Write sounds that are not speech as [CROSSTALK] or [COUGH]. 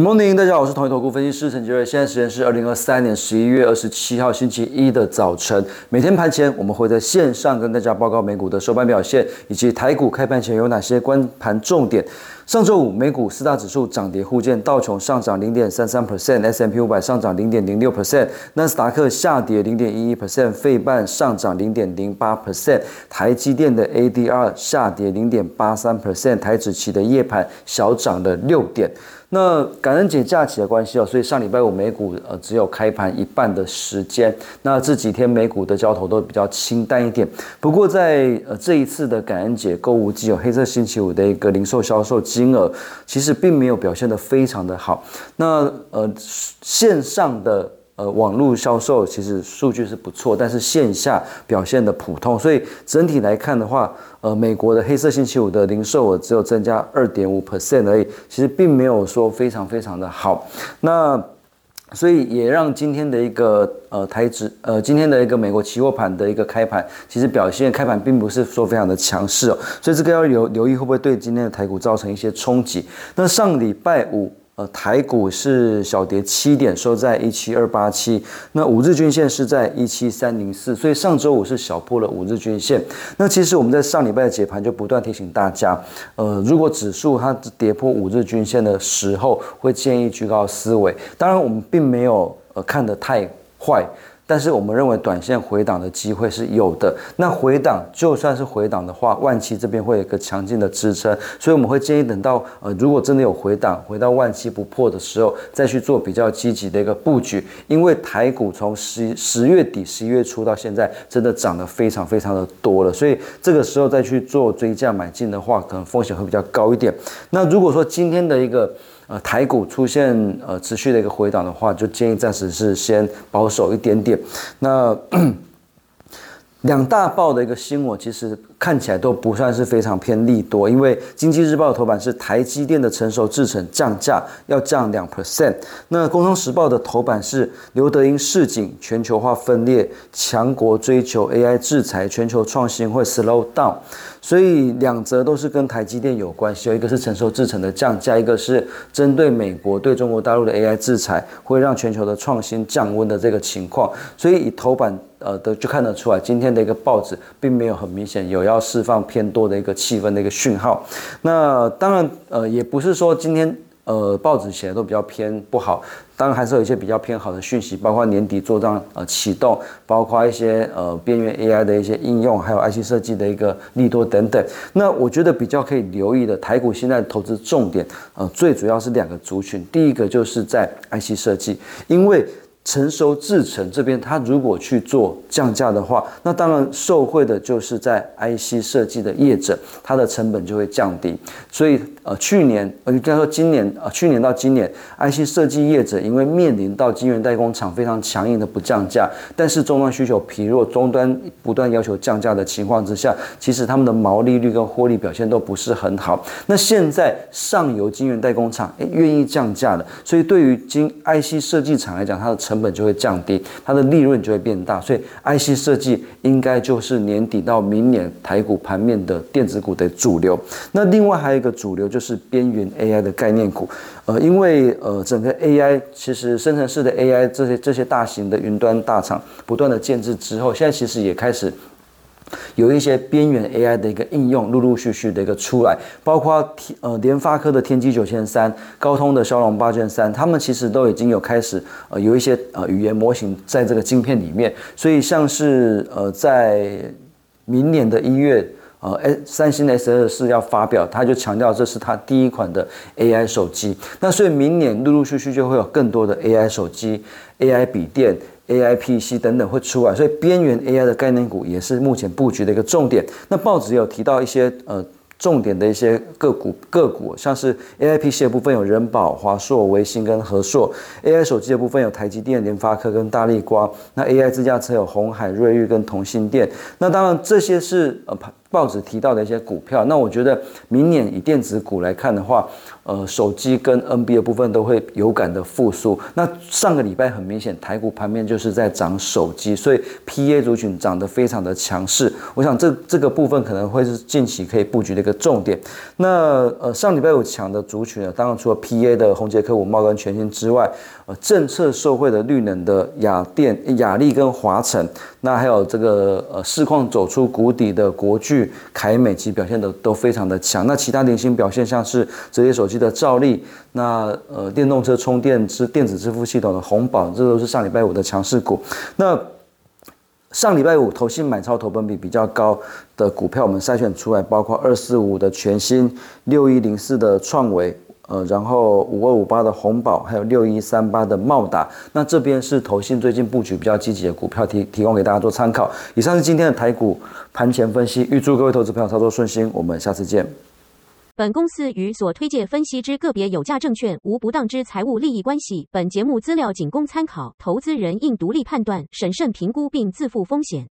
Good morning，大家好，我是统一投顾分析师陈杰瑞。现在时间是二零二三年十一月二十七号星期一的早晨。每天盘前我们会在线上跟大家报告美股的收盘表现，以及台股开盘前有哪些关盘重点。上周五美股四大指数涨跌互见，道琼上涨零点三三 percent，S M P 五百上涨零点零六 percent，纳斯达克下跌零点一一 percent，费半上涨零点零八 percent，台积电的 A D R 下跌零点八三 percent，台指期的夜盘小涨了六点。那感恩节假期的关系哦，所以上礼拜五美股呃只有开盘一半的时间。那这几天美股的交投都比较清淡一点。不过在呃这一次的感恩节购物季有黑色星期五的一个零售销售金额，其实并没有表现得非常的好。那呃线上的。呃，网络销售其实数据是不错，但是线下表现的普通，所以整体来看的话，呃，美国的黑色星期五的零售额只有增加二点五 percent 而已，其实并没有说非常非常的好。那所以也让今天的一个呃台指呃今天的一个美国期货盘的一个开盘，其实表现开盘并不是说非常的强势哦，所以这个要留留意会不会对今天的台股造成一些冲击。那上礼拜五。呃，台股是小跌七点，收在一七二八七。那五日均线是在一七三零四，所以上周五是小破了五日均线。那其实我们在上礼拜的解盘就不断提醒大家，呃，如果指数它跌破五日均线的时候，会建议居高思维。当然，我们并没有呃看得太坏。但是我们认为短线回档的机会是有的。那回档就算是回档的话，万期这边会有一个强劲的支撑，所以我们会建议等到呃，如果真的有回档，回到万期不破的时候，再去做比较积极的一个布局。因为台股从十十月底、十一月初到现在，真的涨得非常非常的多了，所以这个时候再去做追价买进的话，可能风险会比较高一点。那如果说今天的一个呃，台股出现呃持续的一个回档的话，就建议暂时是先保守一点点。那 [CLEARS THROAT] 两大报的一个新闻，其实。看起来都不算是非常偏利多，因为经济日报的头版是台积电的成熟制程降价要降两 percent，那工商时报的头版是刘德英市井全球化分裂，强国追求 AI 制裁，全球创新会 slow down，所以两则都是跟台积电有关系，有一个是成熟制程的降价，一个是针对美国对中国大陆的 AI 制裁，会让全球的创新降温的这个情况，所以以头版呃的就看得出来，今天的一个报纸并没有很明显有要。要释放偏多的一个气氛的一个讯号，那当然呃也不是说今天呃报纸写的都比较偏不好，当然还是有一些比较偏好的讯息，包括年底做账呃启动，包括一些呃边缘 AI 的一些应用，还有 IC 设计的一个利多等等。那我觉得比较可以留意的台股现在投资重点呃最主要是两个族群，第一个就是在 IC 设计，因为。成熟制程这边，它如果去做降价的话，那当然受惠的就是在 IC 设计的业者，它的成本就会降低。所以，呃，去年，呃，应该说今年，呃，去年到今年，IC 设计业者因为面临到晶圆代工厂非常强硬的不降价，但是终端需求疲弱，终端不断要求降价的情况之下，其实他们的毛利率跟获利表现都不是很好。那现在上游晶圆代工厂诶愿意降价了，所以对于晶 IC 设计厂来讲，它的成成本就会降低，它的利润就会变大，所以 IC 设计应该就是年底到明年台股盘面的电子股的主流。那另外还有一个主流就是边缘 AI 的概念股，呃，因为呃整个 AI 其实生成式的 AI 这些这些大型的云端大厂不断的建制之后，现在其实也开始。有一些边缘 AI 的一个应用，陆陆续续的一个出来，包括天呃联发科的天玑九千三、高通的骁龙八千三，他们其实都已经有开始呃有一些呃语言模型在这个晶片里面，所以像是呃在明年的一月呃三星的 S 二四要发表，他就强调这是他第一款的 AI 手机，那所以明年陆陆续续就会有更多的 AI 手机、AI 笔电。A I P C 等等会出来，所以边缘 A I 的概念股也是目前布局的一个重点。那报纸有提到一些呃重点的一些个股个股，像是 A I P C 的部分有人保、华硕、微星跟和硕；A I 手机的部分有台积电、联发科跟大力光。那 A I 自驾车有红海、瑞昱跟同心电。那当然这些是呃报纸提到的一些股票。那我觉得明年以电子股来看的话，呃，手机跟 NB 的部分都会有感的复苏。那上个礼拜很明显，台股盘面就是在涨手机，所以 PA 族群涨得非常的强势。我想这这个部分可能会是近期可以布局的一个重点。那呃，上礼拜五强的族群呢，当然除了 PA 的宏杰科、五茂跟全新之外，呃，政策受惠的绿能的雅电、雅力跟华晨，那还有这个呃市况走出谷底的国巨、凯美，其表现的都非常的强。那其他零星表现像是折叠手机的兆力，那呃电动车充电支电子支付系统的红宝，这都是上礼拜五的强势股。那上礼拜五投信买超投本比比较高的股票，我们筛选出来，包括二四五的全新、六一零四的创维，呃，然后五二五八的红宝，还有六一三八的茂达。那这边是投信最近布局比较积极的股票，提提供给大家做参考。以上是今天的台股盘前分析，预祝各位投资朋友操作顺心，我们下次见。本公司与所推介分析之个别有价证券无不当之财务利益关系。本节目资料仅供参考，投资人应独立判断、审慎评估并自负风险。